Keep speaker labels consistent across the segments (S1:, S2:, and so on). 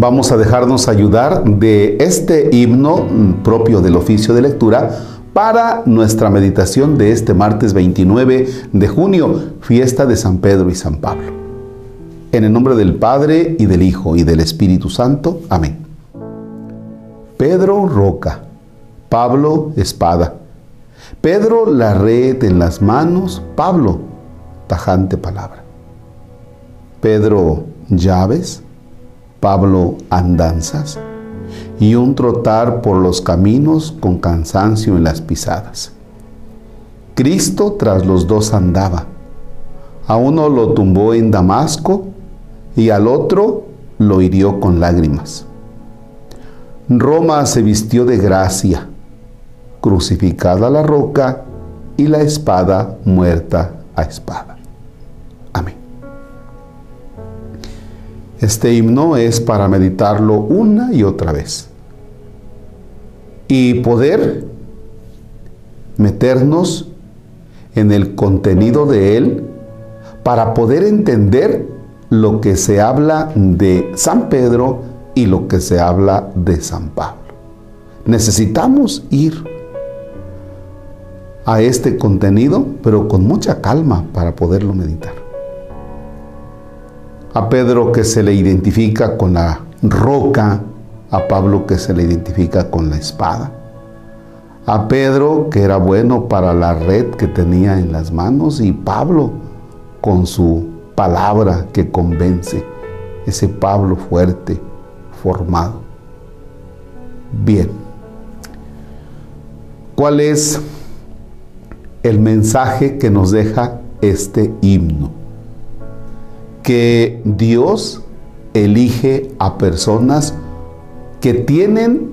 S1: vamos a dejarnos ayudar de este himno propio del oficio de lectura para nuestra meditación de este martes 29 de junio, fiesta de San Pedro y San Pablo. En el nombre del Padre y del Hijo y del Espíritu Santo. Amén. Pedro roca, Pablo espada. Pedro la red en las manos, Pablo tajante palabra. Pedro llaves, Pablo andanzas y un trotar por los caminos con cansancio en las pisadas. Cristo tras los dos andaba. A uno lo tumbó en Damasco y al otro lo hirió con lágrimas. Roma se vistió de gracia, crucificada la roca y la espada muerta a espada. Este himno es para meditarlo una y otra vez y poder meternos en el contenido de él para poder entender lo que se habla de San Pedro y lo que se habla de San Pablo. Necesitamos ir a este contenido, pero con mucha calma para poderlo meditar. A Pedro que se le identifica con la roca, a Pablo que se le identifica con la espada, a Pedro que era bueno para la red que tenía en las manos y Pablo con su palabra que convence, ese Pablo fuerte, formado. Bien, ¿cuál es el mensaje que nos deja este himno? Que Dios elige a personas que tienen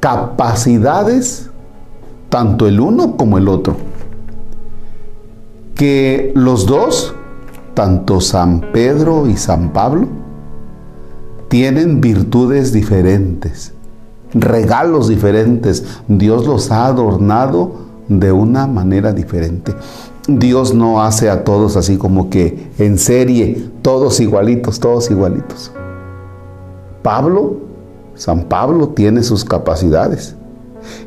S1: capacidades, tanto el uno como el otro. Que los dos, tanto San Pedro y San Pablo, tienen virtudes diferentes, regalos diferentes. Dios los ha adornado de una manera diferente. Dios no hace a todos así como que en serie, todos igualitos, todos igualitos. Pablo, San Pablo tiene sus capacidades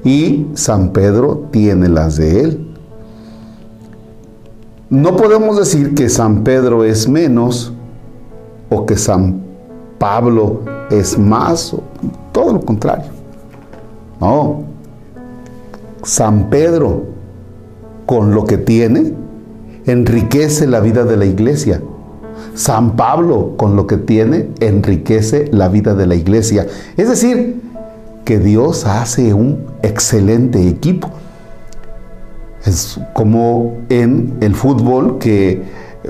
S1: y San Pedro tiene las de él. No podemos decir que San Pedro es menos o que San Pablo es más, todo lo contrario. No, San Pedro, con lo que tiene, enriquece la vida de la iglesia. San Pablo, con lo que tiene, enriquece la vida de la iglesia. Es decir, que Dios hace un excelente equipo. Es como en el fútbol que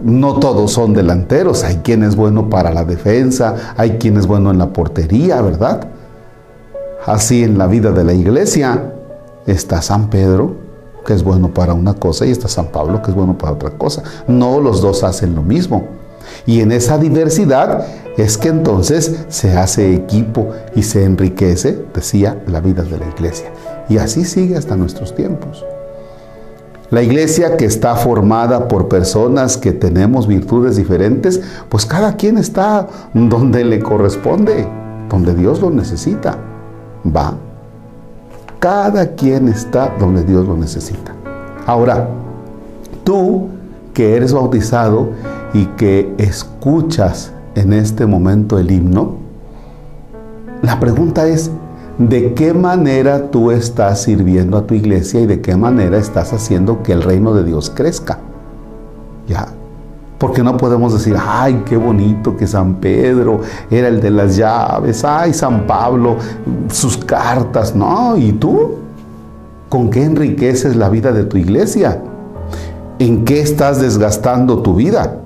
S1: no todos son delanteros, hay quien es bueno para la defensa, hay quien es bueno en la portería, ¿verdad? Así en la vida de la iglesia está San Pedro, que es bueno para una cosa, y está San Pablo, que es bueno para otra cosa. No los dos hacen lo mismo. Y en esa diversidad es que entonces se hace equipo y se enriquece, decía, la vida de la iglesia. Y así sigue hasta nuestros tiempos. La iglesia que está formada por personas que tenemos virtudes diferentes, pues cada quien está donde le corresponde, donde Dios lo necesita. Va. Cada quien está donde Dios lo necesita. Ahora, tú que eres bautizado y que escuchas en este momento el himno, la pregunta es, de qué manera tú estás sirviendo a tu iglesia y de qué manera estás haciendo que el reino de Dios crezca. Ya. Porque no podemos decir, ay, qué bonito que San Pedro era el de las llaves, ay, San Pablo, sus cartas. No, ¿y tú? ¿Con qué enriqueces la vida de tu iglesia? ¿En qué estás desgastando tu vida?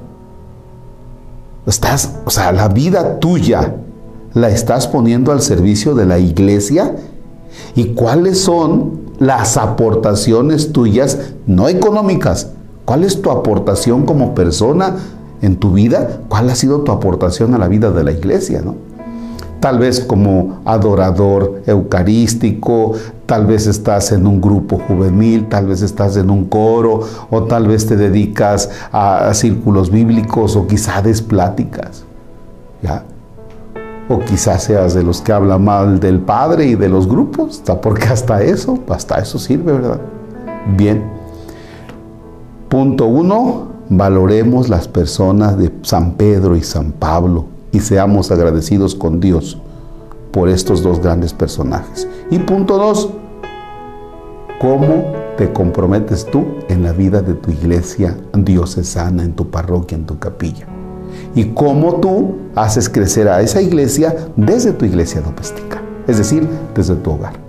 S1: Estás, o sea, la vida tuya la estás poniendo al servicio de la iglesia? ¿Y cuáles son las aportaciones tuyas, no económicas? ¿Cuál es tu aportación como persona en tu vida? ¿Cuál ha sido tu aportación a la vida de la iglesia? ¿no? Tal vez como adorador eucarístico, tal vez estás en un grupo juvenil, tal vez estás en un coro, o tal vez te dedicas a, círculos bíblicos o quizá des pláticas. ¿Ya? O quizás seas de los que hablan mal del Padre y de los grupos, porque hasta eso, hasta eso sirve, ¿verdad? Bien. Punto uno, valoremos las personas de San Pedro y San Pablo y seamos agradecidos con Dios por estos dos grandes personajes. Y punto dos, ¿cómo te comprometes tú en la vida de tu iglesia diocesana, en tu parroquia, en tu capilla? y cómo tú haces crecer a esa iglesia desde tu iglesia doméstica, es decir, desde tu hogar.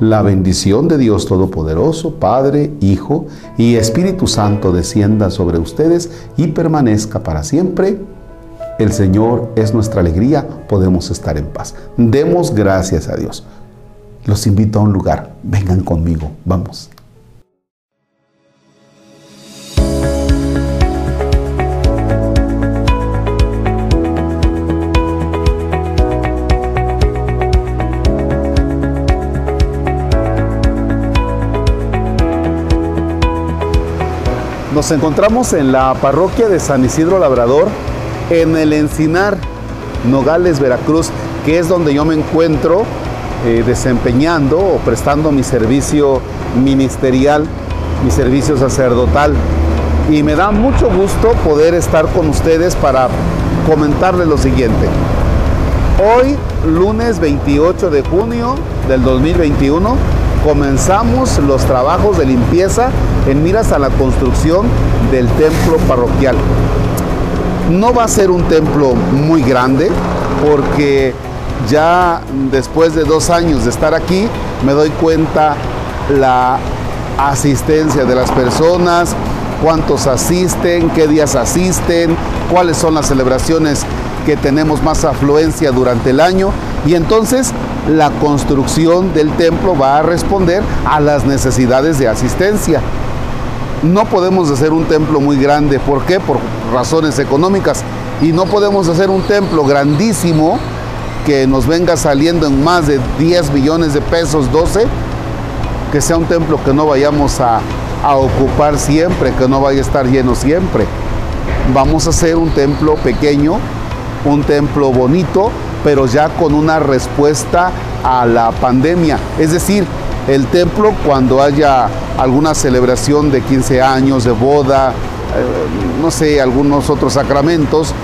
S1: La bendición de Dios Todopoderoso, Padre, Hijo y Espíritu Santo descienda sobre ustedes y permanezca para siempre. El Señor es nuestra alegría, podemos estar en paz. Demos gracias a Dios. Los invito a un lugar, vengan conmigo, vamos. Nos encontramos en la parroquia de San Isidro Labrador, en el Encinar, Nogales, Veracruz, que es donde yo me encuentro eh, desempeñando o prestando mi servicio ministerial, mi servicio sacerdotal. Y me da mucho gusto poder estar con ustedes para comentarles lo siguiente. Hoy, lunes 28 de junio del 2021, comenzamos los trabajos de limpieza en miras a la construcción del templo parroquial. No va a ser un templo muy grande porque ya después de dos años de estar aquí me doy cuenta la asistencia de las personas, cuántos asisten, qué días asisten, cuáles son las celebraciones que tenemos más afluencia durante el año y entonces la construcción del templo va a responder a las necesidades de asistencia. No podemos hacer un templo muy grande, ¿por qué? Por razones económicas. Y no podemos hacer un templo grandísimo que nos venga saliendo en más de 10 millones de pesos, 12, que sea un templo que no vayamos a, a ocupar siempre, que no vaya a estar lleno siempre. Vamos a hacer un templo pequeño, un templo bonito, pero ya con una respuesta a la pandemia. Es decir, el templo cuando haya alguna celebración de 15 años, de boda, eh, no sé, algunos otros sacramentos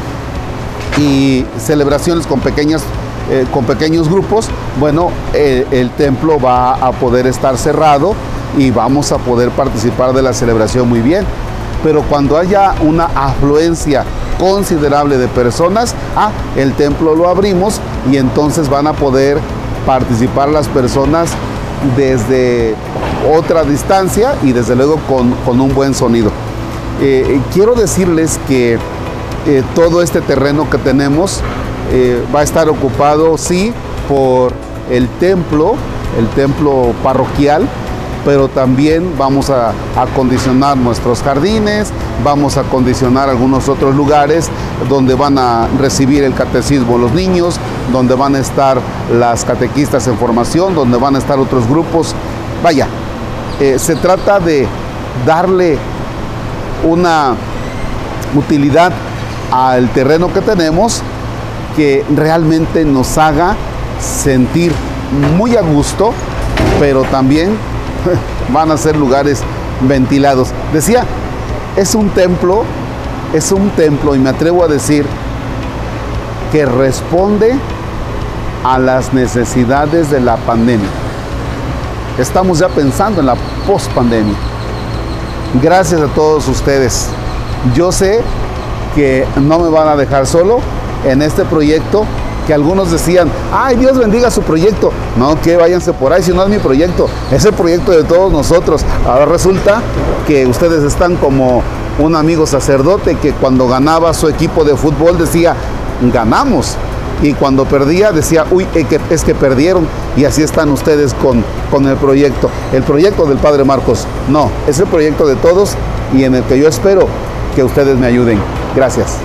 S1: y celebraciones con pequeñas eh, con pequeños grupos, bueno, el templo va a poder estar cerrado y vamos a poder participar de la celebración muy bien. Pero cuando haya una afluencia considerable de personas, ah, el templo lo abrimos y entonces van a poder participar las personas desde otra distancia y desde luego con, un buen sonido. Eh, quiero decirles que eh, todo este terreno que tenemos eh, va a estar ocupado, sí, por el templo, el templo parroquial, pero también vamos a acondicionar nuestros jardines, vamos a acondicionar algunos otros lugares donde van a recibir el catecismo los niños, donde van a estar las catequistas en formación, donde van a estar otros grupos. Vaya, eh, se trata de darle una utilidad al terreno que tenemos que realmente nos haga sentir muy a gusto, pero también van a ser lugares ventilados. Decía, es un templo, es un templo, y me atrevo a decir, que responde a las necesidades de la pandemia. Estamos ya pensando en la post-pandemia. Gracias a todos ustedes. Yo sé que no me van a dejar solo en este proyecto que algunos decían, ay, Dios bendiga su proyecto. No, que váyanse por ahí, si no es mi proyecto, es el proyecto de todos nosotros. Ahora resulta que ustedes están como un amigo sacerdote que cuando ganaba su equipo de fútbol decía, ganamos. y cuando perdía decía, uy, es que perdieron y así están ustedes con, con el proyecto. El proyecto del Padre Marcos, no, es el proyecto de todos y en el que yo espero que ustedes me ayuden. Gracias.